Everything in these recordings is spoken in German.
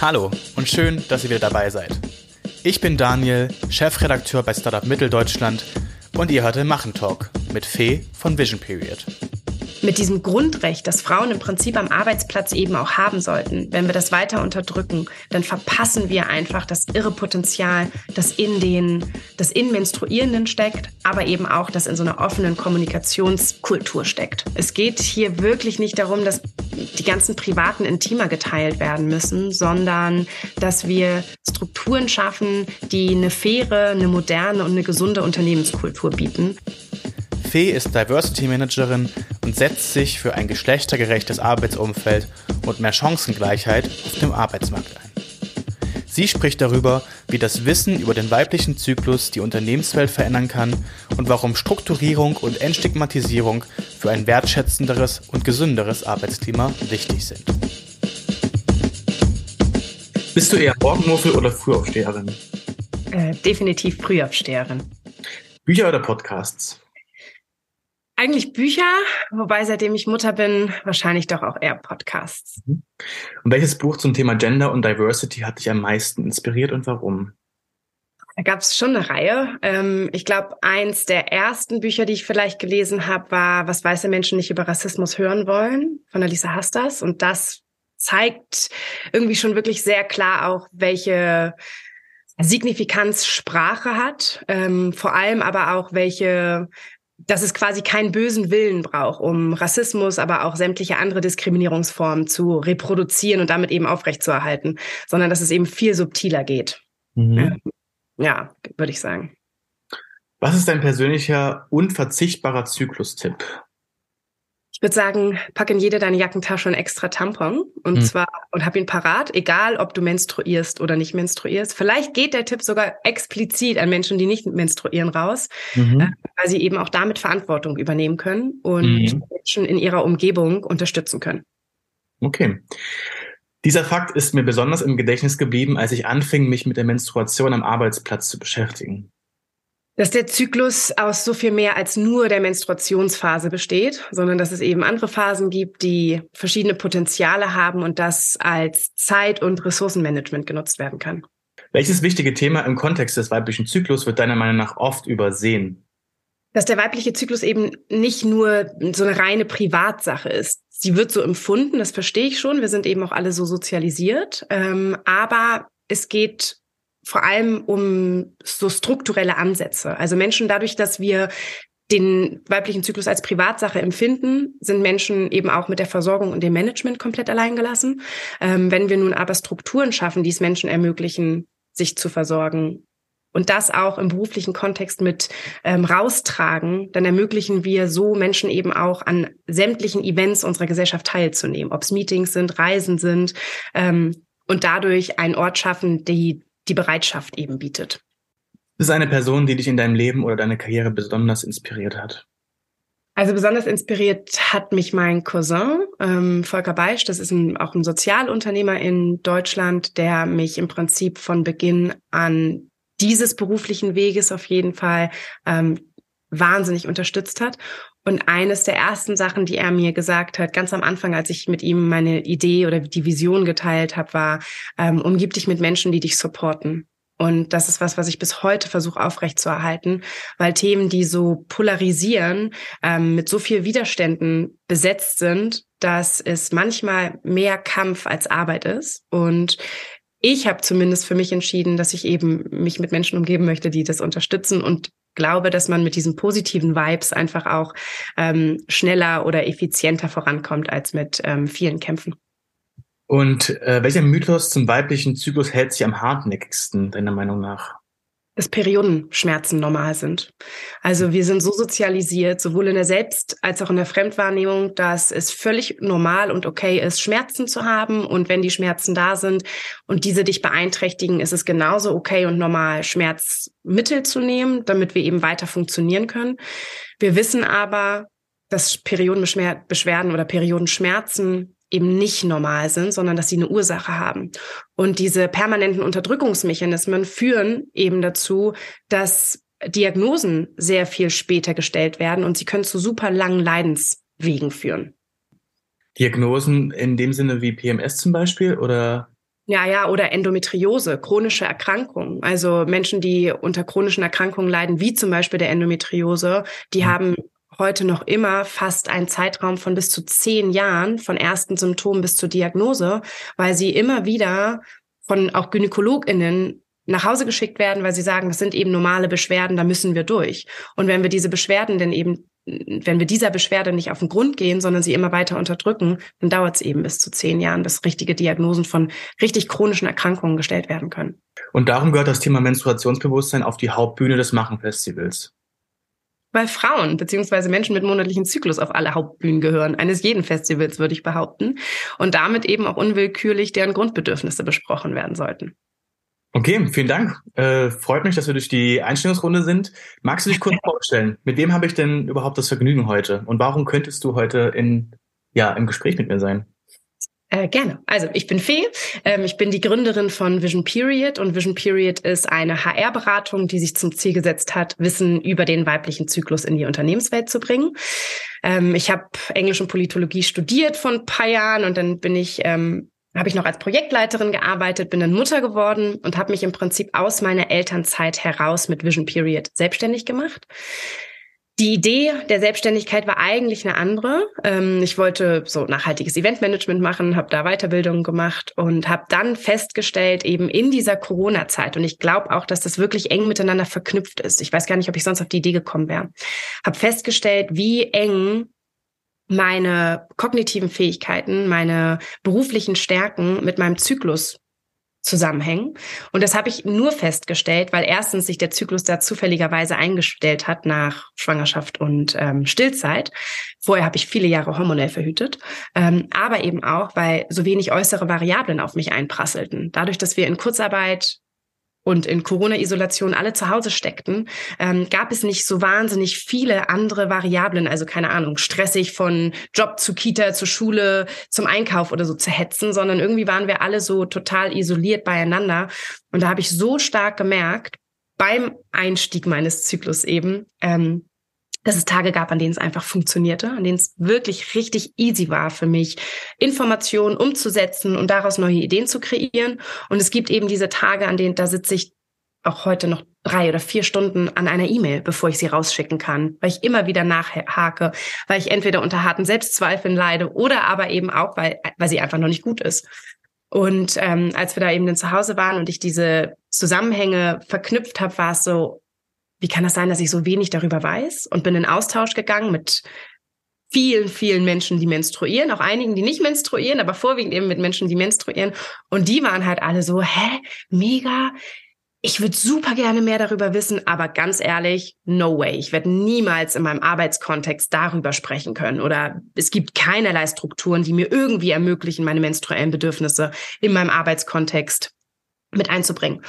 Hallo und schön, dass ihr wieder dabei seid. Ich bin Daniel, Chefredakteur bei Startup Mitteldeutschland und ihr hört den Machen Talk mit Fee von Vision Period mit diesem Grundrecht, das Frauen im Prinzip am Arbeitsplatz eben auch haben sollten, wenn wir das weiter unterdrücken, dann verpassen wir einfach das irre Potenzial, das in den, das in Menstruierenden steckt, aber eben auch, das in so einer offenen Kommunikationskultur steckt. Es geht hier wirklich nicht darum, dass die ganzen privaten Intimer geteilt werden müssen, sondern dass wir Strukturen schaffen, die eine faire, eine moderne und eine gesunde Unternehmenskultur bieten. Fee ist Diversity Managerin und setzt sich für ein geschlechtergerechtes Arbeitsumfeld und mehr Chancengleichheit auf dem Arbeitsmarkt ein. Sie spricht darüber, wie das Wissen über den weiblichen Zyklus die Unternehmenswelt verändern kann und warum Strukturierung und Entstigmatisierung für ein wertschätzenderes und gesünderes Arbeitsklima wichtig sind. Bist du eher Morgenmuffel oder Frühaufsteherin? Äh, definitiv Frühaufsteherin. Bücher oder Podcasts? Eigentlich Bücher, wobei seitdem ich Mutter bin, wahrscheinlich doch auch eher Podcasts. Mhm. Und welches Buch zum Thema Gender und Diversity hat dich am meisten inspiriert und warum? Da gab es schon eine Reihe. Ähm, ich glaube, eins der ersten Bücher, die ich vielleicht gelesen habe, war Was weiße Menschen nicht über Rassismus hören wollen von Alisa Hastas. Und das zeigt irgendwie schon wirklich sehr klar auch, welche Signifikanz Sprache hat, ähm, vor allem aber auch welche dass es quasi keinen bösen Willen braucht, um Rassismus, aber auch sämtliche andere Diskriminierungsformen zu reproduzieren und damit eben aufrechtzuerhalten, sondern dass es eben viel subtiler geht. Mhm. Ja, würde ich sagen. Was ist dein persönlicher unverzichtbarer Zyklustipp? Ich würde sagen, pack in jede deine Jackentasche ein extra Tampon und hm. zwar und hab ihn parat, egal ob du menstruierst oder nicht menstruierst. Vielleicht geht der Tipp sogar explizit an Menschen, die nicht menstruieren, raus, mhm. äh, weil sie eben auch damit Verantwortung übernehmen können und mhm. Menschen in ihrer Umgebung unterstützen können. Okay. Dieser Fakt ist mir besonders im Gedächtnis geblieben, als ich anfing, mich mit der Menstruation am Arbeitsplatz zu beschäftigen dass der Zyklus aus so viel mehr als nur der Menstruationsphase besteht, sondern dass es eben andere Phasen gibt, die verschiedene Potenziale haben und das als Zeit- und Ressourcenmanagement genutzt werden kann. Welches wichtige Thema im Kontext des weiblichen Zyklus wird deiner Meinung nach oft übersehen? Dass der weibliche Zyklus eben nicht nur so eine reine Privatsache ist. Sie wird so empfunden, das verstehe ich schon. Wir sind eben auch alle so sozialisiert. Ähm, aber es geht vor allem um so strukturelle Ansätze. Also Menschen dadurch, dass wir den weiblichen Zyklus als Privatsache empfinden, sind Menschen eben auch mit der Versorgung und dem Management komplett alleingelassen. Ähm, wenn wir nun aber Strukturen schaffen, die es Menschen ermöglichen, sich zu versorgen und das auch im beruflichen Kontext mit ähm, raustragen, dann ermöglichen wir so Menschen eben auch an sämtlichen Events unserer Gesellschaft teilzunehmen, ob es Meetings sind, Reisen sind ähm, und dadurch einen Ort schaffen, die die Bereitschaft eben bietet. Das ist eine Person, die dich in deinem Leben oder deine Karriere besonders inspiriert hat? Also besonders inspiriert hat mich mein Cousin ähm, Volker Beisch. Das ist ein, auch ein Sozialunternehmer in Deutschland, der mich im Prinzip von Beginn an dieses beruflichen Weges auf jeden Fall ähm, wahnsinnig unterstützt hat. Und eines der ersten Sachen, die er mir gesagt hat, ganz am Anfang, als ich mit ihm meine Idee oder die Vision geteilt habe, war, ähm, umgib dich mit Menschen, die dich supporten. Und das ist was, was ich bis heute versuche aufrechtzuerhalten, weil Themen, die so polarisieren, ähm, mit so viel Widerständen besetzt sind, dass es manchmal mehr Kampf als Arbeit ist. Und ich habe zumindest für mich entschieden, dass ich eben mich mit Menschen umgeben möchte, die das unterstützen und glaube, dass man mit diesen positiven Vibes einfach auch ähm, schneller oder effizienter vorankommt als mit ähm, vielen Kämpfen. Und äh, welcher Mythos zum weiblichen Zyklus hält sich am hartnäckigsten, deiner Meinung nach? Dass Periodenschmerzen normal sind. Also wir sind so sozialisiert, sowohl in der Selbst- als auch in der Fremdwahrnehmung, dass es völlig normal und okay ist, Schmerzen zu haben. Und wenn die Schmerzen da sind und diese dich beeinträchtigen, ist es genauso okay und normal, Schmerzmittel zu nehmen, damit wir eben weiter funktionieren können. Wir wissen aber, dass Periodenbeschwerden oder Periodenschmerzen eben nicht normal sind, sondern dass sie eine Ursache haben. Und diese permanenten Unterdrückungsmechanismen führen eben dazu, dass Diagnosen sehr viel später gestellt werden und sie können zu super langen Leidenswegen führen. Diagnosen in dem Sinne wie PMS zum Beispiel oder? Ja, ja, oder Endometriose, chronische Erkrankungen. Also Menschen, die unter chronischen Erkrankungen leiden, wie zum Beispiel der Endometriose, die mhm. haben heute noch immer fast einen Zeitraum von bis zu zehn Jahren, von ersten Symptomen bis zur Diagnose, weil sie immer wieder von auch GynäkologInnen nach Hause geschickt werden, weil sie sagen, das sind eben normale Beschwerden, da müssen wir durch. Und wenn wir diese Beschwerden denn eben, wenn wir dieser Beschwerde nicht auf den Grund gehen, sondern sie immer weiter unterdrücken, dann dauert es eben bis zu zehn Jahren, bis richtige Diagnosen von richtig chronischen Erkrankungen gestellt werden können. Und darum gehört das Thema Menstruationsbewusstsein auf die Hauptbühne des Machenfestivals. Weil Frauen beziehungsweise Menschen mit monatlichen Zyklus auf alle Hauptbühnen gehören, eines jeden Festivals, würde ich behaupten. Und damit eben auch unwillkürlich deren Grundbedürfnisse besprochen werden sollten. Okay, vielen Dank. Äh, freut mich, dass wir durch die Einstellungsrunde sind. Magst du dich kurz vorstellen? Mit wem habe ich denn überhaupt das Vergnügen heute? Und warum könntest du heute in, ja, im Gespräch mit mir sein? Äh, gerne. Also ich bin Fee. Ähm, ich bin die Gründerin von Vision Period und Vision Period ist eine HR-Beratung, die sich zum Ziel gesetzt hat, Wissen über den weiblichen Zyklus in die Unternehmenswelt zu bringen. Ähm, ich habe Englisch und Politologie studiert vor ein paar Jahren und dann bin ich ähm, habe ich noch als Projektleiterin gearbeitet, bin dann Mutter geworden und habe mich im Prinzip aus meiner Elternzeit heraus mit Vision Period selbstständig gemacht. Die Idee der Selbstständigkeit war eigentlich eine andere. Ähm, ich wollte so nachhaltiges Eventmanagement machen, habe da Weiterbildungen gemacht und habe dann festgestellt, eben in dieser Corona-Zeit, und ich glaube auch, dass das wirklich eng miteinander verknüpft ist. Ich weiß gar nicht, ob ich sonst auf die Idee gekommen wäre. Habe festgestellt, wie eng meine kognitiven Fähigkeiten, meine beruflichen Stärken mit meinem Zyklus zusammenhängen. Und das habe ich nur festgestellt, weil erstens sich der Zyklus da zufälligerweise eingestellt hat nach Schwangerschaft und ähm, Stillzeit. Vorher habe ich viele Jahre hormonell verhütet, ähm, aber eben auch, weil so wenig äußere Variablen auf mich einprasselten. Dadurch, dass wir in Kurzarbeit und in Corona-Isolation alle zu Hause steckten, ähm, gab es nicht so wahnsinnig viele andere Variablen. Also keine Ahnung, stressig von Job zu Kita, zur Schule, zum Einkauf oder so zu hetzen, sondern irgendwie waren wir alle so total isoliert beieinander. Und da habe ich so stark gemerkt, beim Einstieg meines Zyklus eben, ähm, dass es Tage gab, an denen es einfach funktionierte, an denen es wirklich richtig easy war für mich, Informationen umzusetzen und daraus neue Ideen zu kreieren. Und es gibt eben diese Tage, an denen da sitze ich auch heute noch drei oder vier Stunden an einer E-Mail, bevor ich sie rausschicken kann, weil ich immer wieder nachhake, weil ich entweder unter harten Selbstzweifeln leide oder aber eben auch, weil, weil sie einfach noch nicht gut ist. Und ähm, als wir da eben dann zu Hause waren und ich diese Zusammenhänge verknüpft habe, war es so, wie kann das sein, dass ich so wenig darüber weiß? Und bin in Austausch gegangen mit vielen, vielen Menschen, die menstruieren, auch einigen, die nicht menstruieren, aber vorwiegend eben mit Menschen, die menstruieren. Und die waren halt alle so, hä, mega. Ich würde super gerne mehr darüber wissen, aber ganz ehrlich, no way. Ich werde niemals in meinem Arbeitskontext darüber sprechen können. Oder es gibt keinerlei Strukturen, die mir irgendwie ermöglichen, meine menstruellen Bedürfnisse in meinem Arbeitskontext mit einzubringen.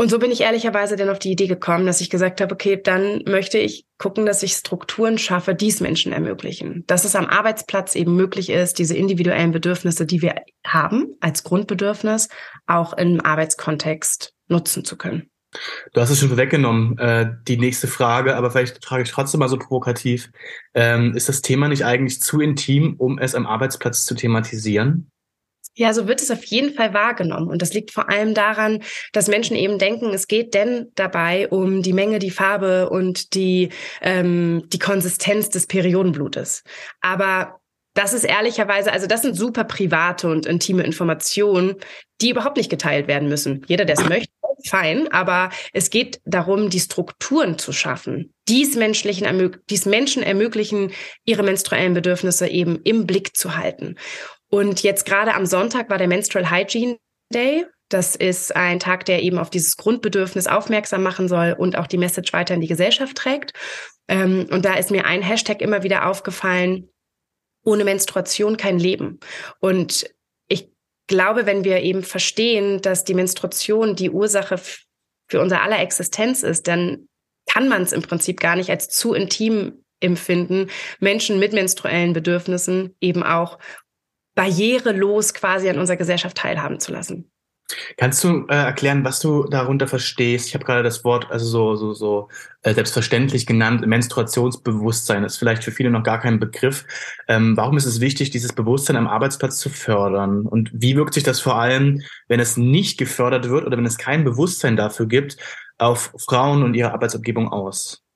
Und so bin ich ehrlicherweise dann auf die Idee gekommen, dass ich gesagt habe, okay, dann möchte ich gucken, dass ich Strukturen schaffe, die es Menschen ermöglichen. Dass es am Arbeitsplatz eben möglich ist, diese individuellen Bedürfnisse, die wir haben als Grundbedürfnis, auch im Arbeitskontext nutzen zu können. Du hast es schon weggenommen, äh, die nächste Frage, aber vielleicht frage ich trotzdem mal so provokativ. Ähm, ist das Thema nicht eigentlich zu intim, um es am Arbeitsplatz zu thematisieren? Ja, so wird es auf jeden Fall wahrgenommen. Und das liegt vor allem daran, dass Menschen eben denken, es geht denn dabei um die Menge, die Farbe und die, ähm, die Konsistenz des Periodenblutes. Aber das ist ehrlicherweise, also das sind super private und intime Informationen, die überhaupt nicht geteilt werden müssen. Jeder, der es möchte, fein, aber es geht darum, die Strukturen zu schaffen, die es Menschlichen, die es Menschen ermöglichen, ihre menstruellen Bedürfnisse eben im Blick zu halten. Und jetzt gerade am Sonntag war der Menstrual Hygiene Day. Das ist ein Tag, der eben auf dieses Grundbedürfnis aufmerksam machen soll und auch die Message weiter in die Gesellschaft trägt. Ähm, und da ist mir ein Hashtag immer wieder aufgefallen, ohne Menstruation kein Leben. Und ich glaube, wenn wir eben verstehen, dass die Menstruation die Ursache für unser aller Existenz ist, dann kann man es im Prinzip gar nicht als zu intim empfinden, Menschen mit menstruellen Bedürfnissen eben auch barrierelos quasi an unserer Gesellschaft teilhaben zu lassen. Kannst du äh, erklären, was du darunter verstehst? Ich habe gerade das Wort, also so, so, so äh, selbstverständlich genannt, Menstruationsbewusstsein. Ist vielleicht für viele noch gar kein Begriff. Ähm, warum ist es wichtig, dieses Bewusstsein am Arbeitsplatz zu fördern? Und wie wirkt sich das vor allem, wenn es nicht gefördert wird oder wenn es kein Bewusstsein dafür gibt, auf Frauen und ihre Arbeitsumgebung aus?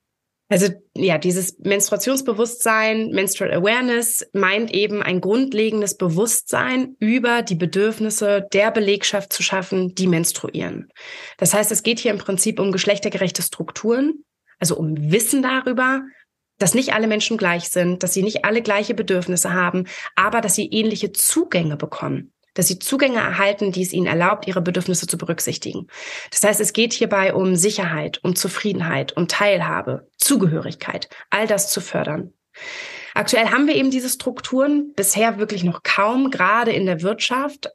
Also ja, dieses Menstruationsbewusstsein, Menstrual Awareness meint eben ein grundlegendes Bewusstsein über die Bedürfnisse der Belegschaft zu schaffen, die menstruieren. Das heißt, es geht hier im Prinzip um geschlechtergerechte Strukturen, also um Wissen darüber, dass nicht alle Menschen gleich sind, dass sie nicht alle gleiche Bedürfnisse haben, aber dass sie ähnliche Zugänge bekommen dass sie Zugänge erhalten, die es ihnen erlaubt, ihre Bedürfnisse zu berücksichtigen. Das heißt, es geht hierbei um Sicherheit, um Zufriedenheit, um Teilhabe, Zugehörigkeit, all das zu fördern. Aktuell haben wir eben diese Strukturen, bisher wirklich noch kaum, gerade in der Wirtschaft,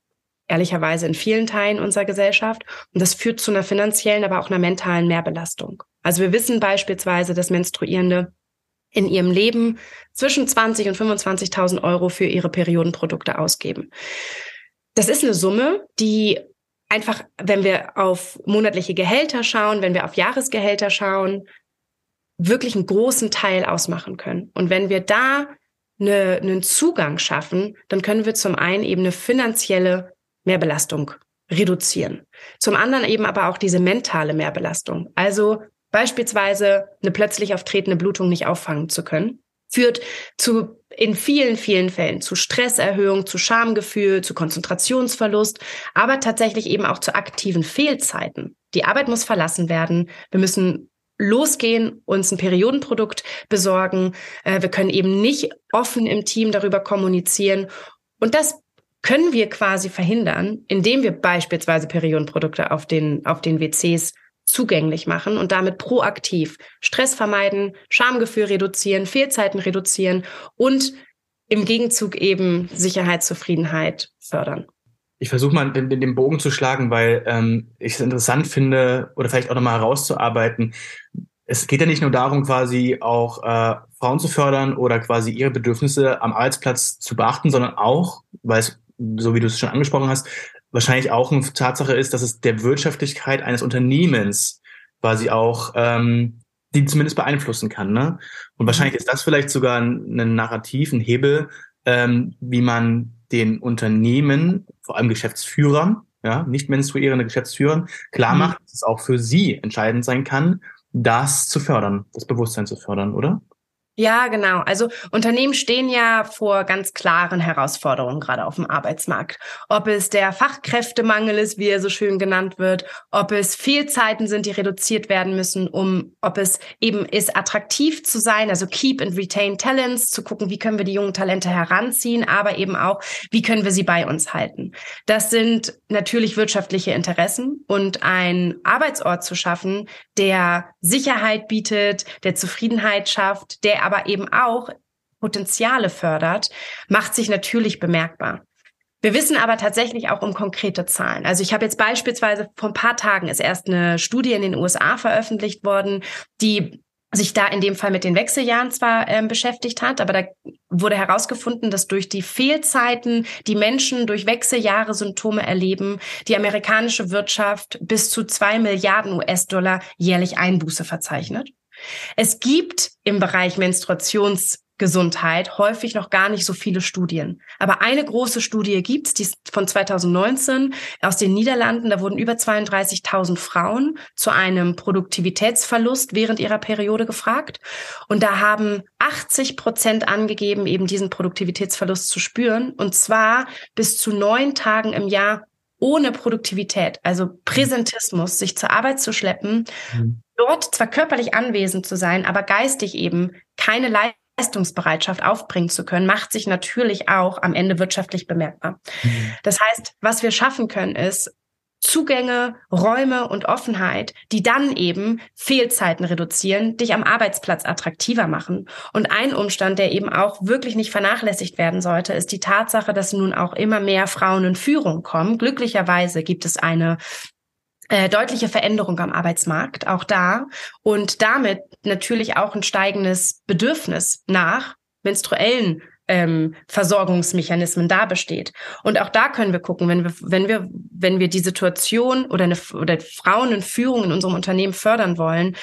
ehrlicherweise in vielen Teilen unserer Gesellschaft. Und das führt zu einer finanziellen, aber auch einer mentalen Mehrbelastung. Also wir wissen beispielsweise, dass Menstruierende in ihrem Leben zwischen 20 und 25.000 Euro für ihre Periodenprodukte ausgeben. Das ist eine Summe, die einfach, wenn wir auf monatliche Gehälter schauen, wenn wir auf Jahresgehälter schauen, wirklich einen großen Teil ausmachen können. Und wenn wir da eine, einen Zugang schaffen, dann können wir zum einen eben eine finanzielle Mehrbelastung reduzieren. Zum anderen eben aber auch diese mentale Mehrbelastung. Also beispielsweise eine plötzlich auftretende Blutung nicht auffangen zu können, führt zu in vielen, vielen Fällen zu Stresserhöhung, zu Schamgefühl, zu Konzentrationsverlust, aber tatsächlich eben auch zu aktiven Fehlzeiten. Die Arbeit muss verlassen werden. Wir müssen losgehen, uns ein Periodenprodukt besorgen. Äh, wir können eben nicht offen im Team darüber kommunizieren. Und das können wir quasi verhindern, indem wir beispielsweise Periodenprodukte auf den, auf den WCs zugänglich machen und damit proaktiv Stress vermeiden, Schamgefühl reduzieren, Fehlzeiten reduzieren und im Gegenzug eben Sicherheit, Zufriedenheit fördern. Ich versuche mal den, den, Bogen zu schlagen, weil ähm, ich es interessant finde oder vielleicht auch nochmal herauszuarbeiten. Es geht ja nicht nur darum, quasi auch äh, Frauen zu fördern oder quasi ihre Bedürfnisse am Arbeitsplatz zu beachten, sondern auch, weil es, so wie du es schon angesprochen hast, wahrscheinlich auch eine Tatsache ist, dass es der Wirtschaftlichkeit eines Unternehmens quasi auch ähm, die zumindest beeinflussen kann. Ne? Und wahrscheinlich ist das vielleicht sogar ein, ein Narrativ, ein Hebel, ähm, wie man den Unternehmen, vor allem Geschäftsführern, ja, nicht menstruierende Geschäftsführern, klar mhm. macht, dass es auch für sie entscheidend sein kann, das zu fördern, das Bewusstsein zu fördern, oder? Ja, genau. Also Unternehmen stehen ja vor ganz klaren Herausforderungen gerade auf dem Arbeitsmarkt. Ob es der Fachkräftemangel ist, wie er so schön genannt wird, ob es Fehlzeiten sind, die reduziert werden müssen, um, ob es eben ist, attraktiv zu sein, also keep and retain talents, zu gucken, wie können wir die jungen Talente heranziehen, aber eben auch, wie können wir sie bei uns halten. Das sind natürlich wirtschaftliche Interessen und ein Arbeitsort zu schaffen, der Sicherheit bietet, der Zufriedenheit schafft, der aber eben auch Potenziale fördert, macht sich natürlich bemerkbar. Wir wissen aber tatsächlich auch um konkrete Zahlen. Also ich habe jetzt beispielsweise vor ein paar Tagen ist erst eine Studie in den USA veröffentlicht worden, die sich da in dem Fall mit den Wechseljahren zwar ähm, beschäftigt hat, aber da wurde herausgefunden, dass durch die Fehlzeiten, die Menschen durch Wechseljahre Symptome erleben, die amerikanische Wirtschaft bis zu zwei Milliarden US-Dollar jährlich Einbuße verzeichnet. Es gibt im Bereich Menstruationsgesundheit häufig noch gar nicht so viele Studien. Aber eine große Studie gibt's, die ist von 2019 aus den Niederlanden. Da wurden über 32.000 Frauen zu einem Produktivitätsverlust während ihrer Periode gefragt. Und da haben 80 Prozent angegeben, eben diesen Produktivitätsverlust zu spüren. Und zwar bis zu neun Tagen im Jahr ohne Produktivität, also Präsentismus, sich zur Arbeit zu schleppen, mhm. dort zwar körperlich anwesend zu sein, aber geistig eben keine Leistungsbereitschaft aufbringen zu können, macht sich natürlich auch am Ende wirtschaftlich bemerkbar. Mhm. Das heißt, was wir schaffen können, ist Zugänge, Räume und Offenheit, die dann eben Fehlzeiten reduzieren, dich am Arbeitsplatz attraktiver machen. Und ein Umstand, der eben auch wirklich nicht vernachlässigt werden sollte, ist die Tatsache, dass nun auch immer mehr Frauen in Führung kommen. Glücklicherweise gibt es eine äh, deutliche Veränderung am Arbeitsmarkt, auch da. Und damit natürlich auch ein steigendes Bedürfnis nach menstruellen ähm, Versorgungsmechanismen da besteht. Und auch da können wir gucken, wenn wir, wenn wir, wenn wir die Situation oder eine oder Frauen in Führung in unserem Unternehmen fördern wollen,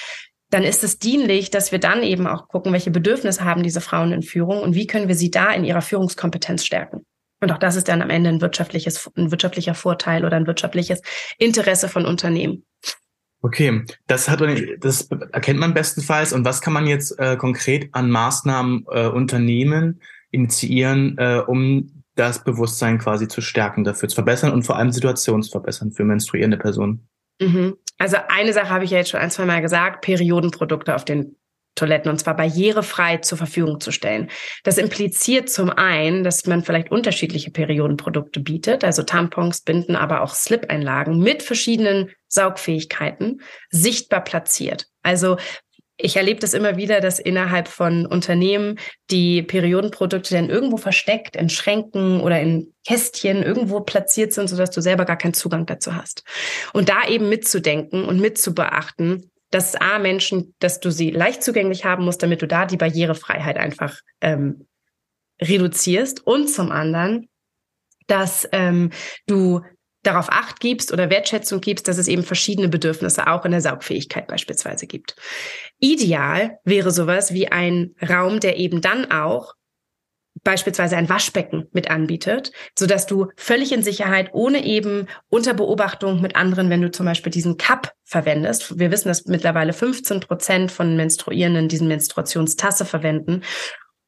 dann ist es dienlich, dass wir dann eben auch gucken, welche Bedürfnisse haben diese Frauen in Führung und wie können wir sie da in ihrer Führungskompetenz stärken. Und auch das ist dann am Ende ein wirtschaftliches, ein wirtschaftlicher Vorteil oder ein wirtschaftliches Interesse von Unternehmen. Okay, das hat das erkennt man bestenfalls. Und was kann man jetzt äh, konkret an Maßnahmen äh, unternehmen, initiieren, äh, um das Bewusstsein quasi zu stärken, dafür zu verbessern und vor allem situationsverbessern für menstruierende Personen? Mhm. Also eine Sache habe ich ja jetzt schon ein, zwei Mal gesagt, Periodenprodukte auf den Toiletten und zwar barrierefrei zur Verfügung zu stellen. Das impliziert zum einen, dass man vielleicht unterschiedliche Periodenprodukte bietet, also Tampons, Binden, aber auch Slip-Einlagen mit verschiedenen Saugfähigkeiten sichtbar platziert. Also ich erlebe das immer wieder, dass innerhalb von Unternehmen die Periodenprodukte dann irgendwo versteckt, in Schränken oder in Kästchen irgendwo platziert sind, sodass du selber gar keinen Zugang dazu hast. Und da eben mitzudenken und mitzubeachten, dass A, Menschen, dass du sie leicht zugänglich haben musst, damit du da die Barrierefreiheit einfach ähm, reduzierst. Und zum anderen, dass ähm, du darauf Acht gibst oder Wertschätzung gibst, dass es eben verschiedene Bedürfnisse auch in der Saugfähigkeit beispielsweise gibt. Ideal wäre sowas wie ein Raum, der eben dann auch beispielsweise ein Waschbecken mit anbietet, so dass du völlig in Sicherheit, ohne eben unter Beobachtung mit anderen, wenn du zum Beispiel diesen Cup verwendest. Wir wissen, dass mittlerweile 15 Prozent von Menstruierenden diesen Menstruationstasse verwenden.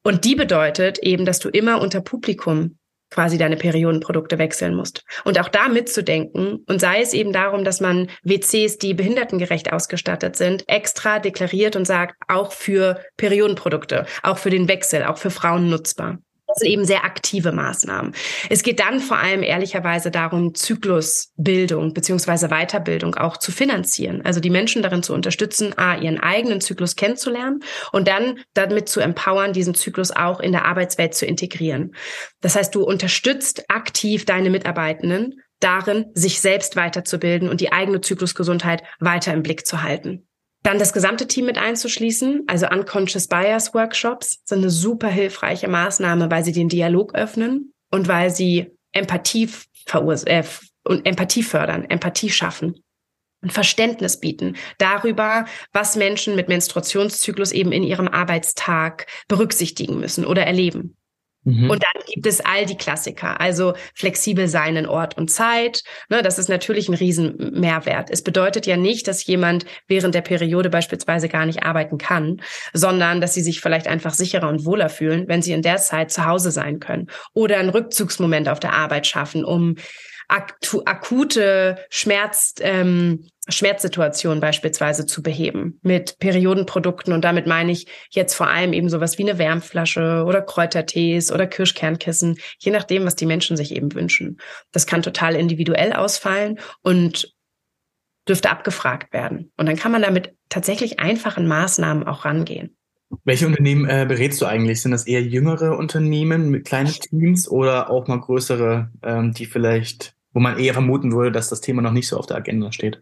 Und die bedeutet eben, dass du immer unter Publikum quasi deine Periodenprodukte wechseln musst. Und auch da mitzudenken und sei es eben darum, dass man WCs, die behindertengerecht ausgestattet sind, extra deklariert und sagt, auch für Periodenprodukte, auch für den Wechsel, auch für Frauen nutzbar. Das sind eben sehr aktive Maßnahmen. Es geht dann vor allem ehrlicherweise darum, Zyklusbildung beziehungsweise Weiterbildung auch zu finanzieren. Also die Menschen darin zu unterstützen, a, ihren eigenen Zyklus kennenzulernen und dann damit zu empowern, diesen Zyklus auch in der Arbeitswelt zu integrieren. Das heißt, du unterstützt aktiv deine Mitarbeitenden darin, sich selbst weiterzubilden und die eigene Zyklusgesundheit weiter im Blick zu halten. Dann das gesamte Team mit einzuschließen, also Unconscious Bias Workshops sind eine super hilfreiche Maßnahme, weil sie den Dialog öffnen und weil sie Empathie äh, und Empathie fördern, Empathie schaffen und Verständnis bieten darüber, was Menschen mit Menstruationszyklus eben in ihrem Arbeitstag berücksichtigen müssen oder erleben. Mhm. Und dann gibt es all die Klassiker, also flexibel sein in Ort und Zeit. Ne, das ist natürlich ein Riesenmehrwert. Es bedeutet ja nicht, dass jemand während der Periode beispielsweise gar nicht arbeiten kann, sondern dass sie sich vielleicht einfach sicherer und wohler fühlen, wenn sie in der Zeit zu Hause sein können oder einen Rückzugsmoment auf der Arbeit schaffen, um akute Schmerz, ähm, Schmerzsituationen beispielsweise zu beheben mit Periodenprodukten. Und damit meine ich jetzt vor allem eben sowas wie eine Wärmflasche oder Kräutertees oder Kirschkernkissen, je nachdem, was die Menschen sich eben wünschen. Das kann total individuell ausfallen und dürfte abgefragt werden. Und dann kann man damit tatsächlich einfachen Maßnahmen auch rangehen. Welche Unternehmen äh, berätst du eigentlich? Sind das eher jüngere Unternehmen mit kleinen Teams oder auch mal größere, ähm, die vielleicht wo man eher vermuten würde, dass das Thema noch nicht so auf der Agenda steht.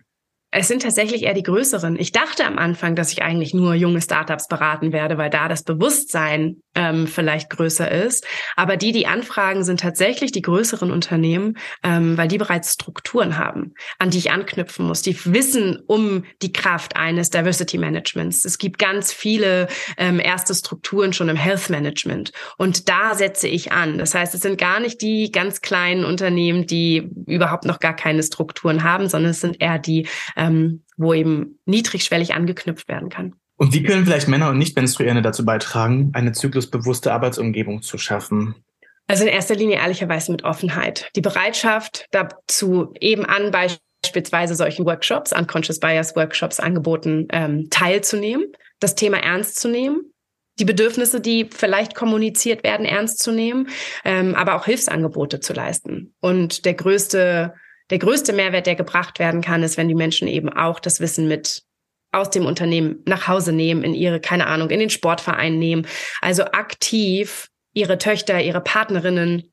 Es sind tatsächlich eher die größeren. Ich dachte am Anfang, dass ich eigentlich nur junge Startups beraten werde, weil da das Bewusstsein ähm, vielleicht größer ist. Aber die, die anfragen, sind tatsächlich die größeren Unternehmen, ähm, weil die bereits Strukturen haben, an die ich anknüpfen muss. Die wissen um die Kraft eines Diversity Managements. Es gibt ganz viele ähm, erste Strukturen schon im Health Management. Und da setze ich an. Das heißt, es sind gar nicht die ganz kleinen Unternehmen, die überhaupt noch gar keine Strukturen haben, sondern es sind eher die, ähm, wo eben niedrigschwellig angeknüpft werden kann. Und wie können vielleicht Männer und Nicht-Menstruierende dazu beitragen, eine zyklusbewusste Arbeitsumgebung zu schaffen? Also in erster Linie ehrlicherweise mit Offenheit. Die Bereitschaft dazu eben an beispielsweise solchen Workshops, Unconscious Bias Workshops angeboten, ähm, teilzunehmen, das Thema ernst zu nehmen, die Bedürfnisse, die vielleicht kommuniziert werden, ernst zu nehmen, ähm, aber auch Hilfsangebote zu leisten. Und der größte, der größte Mehrwert, der gebracht werden kann, ist, wenn die Menschen eben auch das Wissen mit aus dem Unternehmen nach Hause nehmen, in ihre, keine Ahnung, in den Sportverein nehmen. Also aktiv ihre Töchter, ihre Partnerinnen,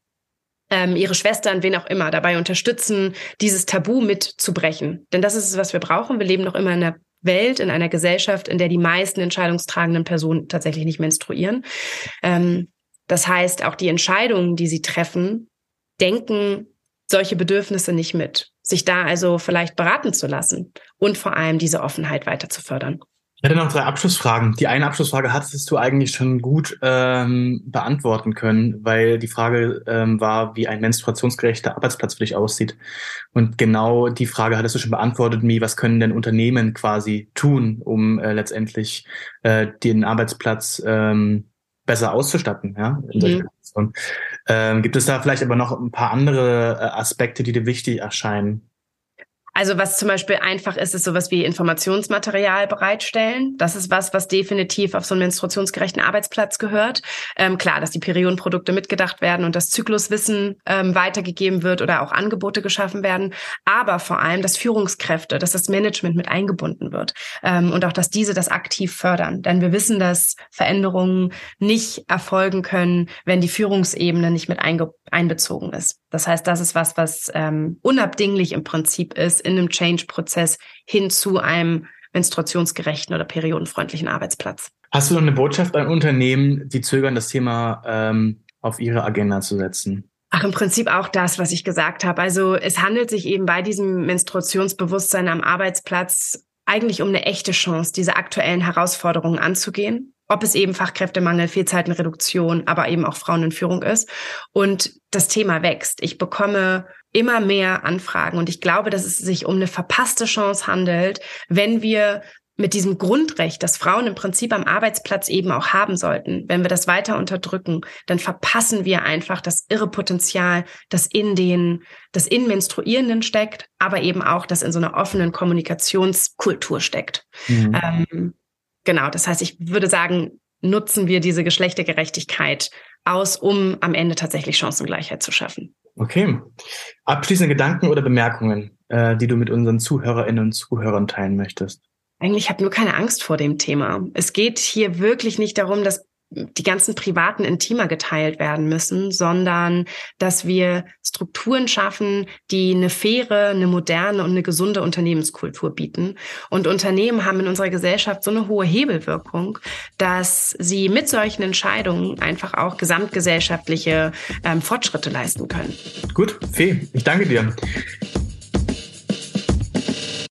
ähm, ihre Schwestern, wen auch immer, dabei unterstützen, dieses Tabu mitzubrechen. Denn das ist es, was wir brauchen. Wir leben noch immer in einer Welt, in einer Gesellschaft, in der die meisten entscheidungstragenden Personen tatsächlich nicht menstruieren. Ähm, Das heißt, auch die Entscheidungen, die sie treffen, denken solche Bedürfnisse nicht mit. Sich da also vielleicht beraten zu lassen und vor allem diese Offenheit weiter zu fördern. Ich hätte noch drei Abschlussfragen. Die eine Abschlussfrage hattest du eigentlich schon gut ähm, beantworten können, weil die Frage ähm, war, wie ein menstruationsgerechter Arbeitsplatz für dich aussieht. Und genau die Frage hattest du schon beantwortet, Mi, was können denn Unternehmen quasi tun, um äh, letztendlich äh, den Arbeitsplatz ähm, besser auszustatten, ja, in solchen mhm. Ähm, gibt es da vielleicht aber noch ein paar andere äh, Aspekte, die dir wichtig erscheinen? Also was zum Beispiel einfach ist, ist sowas wie Informationsmaterial bereitstellen. Das ist was, was definitiv auf so einen menstruationsgerechten Arbeitsplatz gehört. Ähm, klar, dass die Periodenprodukte mitgedacht werden und das Zykluswissen ähm, weitergegeben wird oder auch Angebote geschaffen werden. Aber vor allem, dass Führungskräfte, dass das Management mit eingebunden wird ähm, und auch, dass diese das aktiv fördern. Denn wir wissen, dass Veränderungen nicht erfolgen können, wenn die Führungsebene nicht mit einbezogen ist. Das heißt, das ist was, was ähm, unabdinglich im Prinzip ist in einem Change-Prozess hin zu einem menstruationsgerechten oder periodenfreundlichen Arbeitsplatz. Hast du noch eine Botschaft an Unternehmen, die zögern, das Thema ähm, auf ihre Agenda zu setzen? Ach, im Prinzip auch das, was ich gesagt habe. Also es handelt sich eben bei diesem Menstruationsbewusstsein am Arbeitsplatz eigentlich um eine echte Chance, diese aktuellen Herausforderungen anzugehen ob es eben Fachkräftemangel, Fehlzeitenreduktion, aber eben auch Frauen in Führung ist. Und das Thema wächst. Ich bekomme immer mehr Anfragen und ich glaube, dass es sich um eine verpasste Chance handelt, wenn wir mit diesem Grundrecht, das Frauen im Prinzip am Arbeitsplatz eben auch haben sollten, wenn wir das weiter unterdrücken, dann verpassen wir einfach das irre Potenzial, das in den, das in Menstruierenden steckt, aber eben auch, das in so einer offenen Kommunikationskultur steckt. Mhm. Ähm, Genau, das heißt, ich würde sagen, nutzen wir diese Geschlechtergerechtigkeit aus, um am Ende tatsächlich Chancengleichheit zu schaffen. Okay. Abschließende Gedanken oder Bemerkungen, äh, die du mit unseren Zuhörerinnen und Zuhörern teilen möchtest? Eigentlich habe nur keine Angst vor dem Thema. Es geht hier wirklich nicht darum, dass die ganzen privaten Intimer geteilt werden müssen, sondern dass wir Strukturen schaffen, die eine faire, eine moderne und eine gesunde Unternehmenskultur bieten. Und Unternehmen haben in unserer Gesellschaft so eine hohe Hebelwirkung, dass sie mit solchen Entscheidungen einfach auch gesamtgesellschaftliche ähm, Fortschritte leisten können. Gut, Fee, ich danke dir.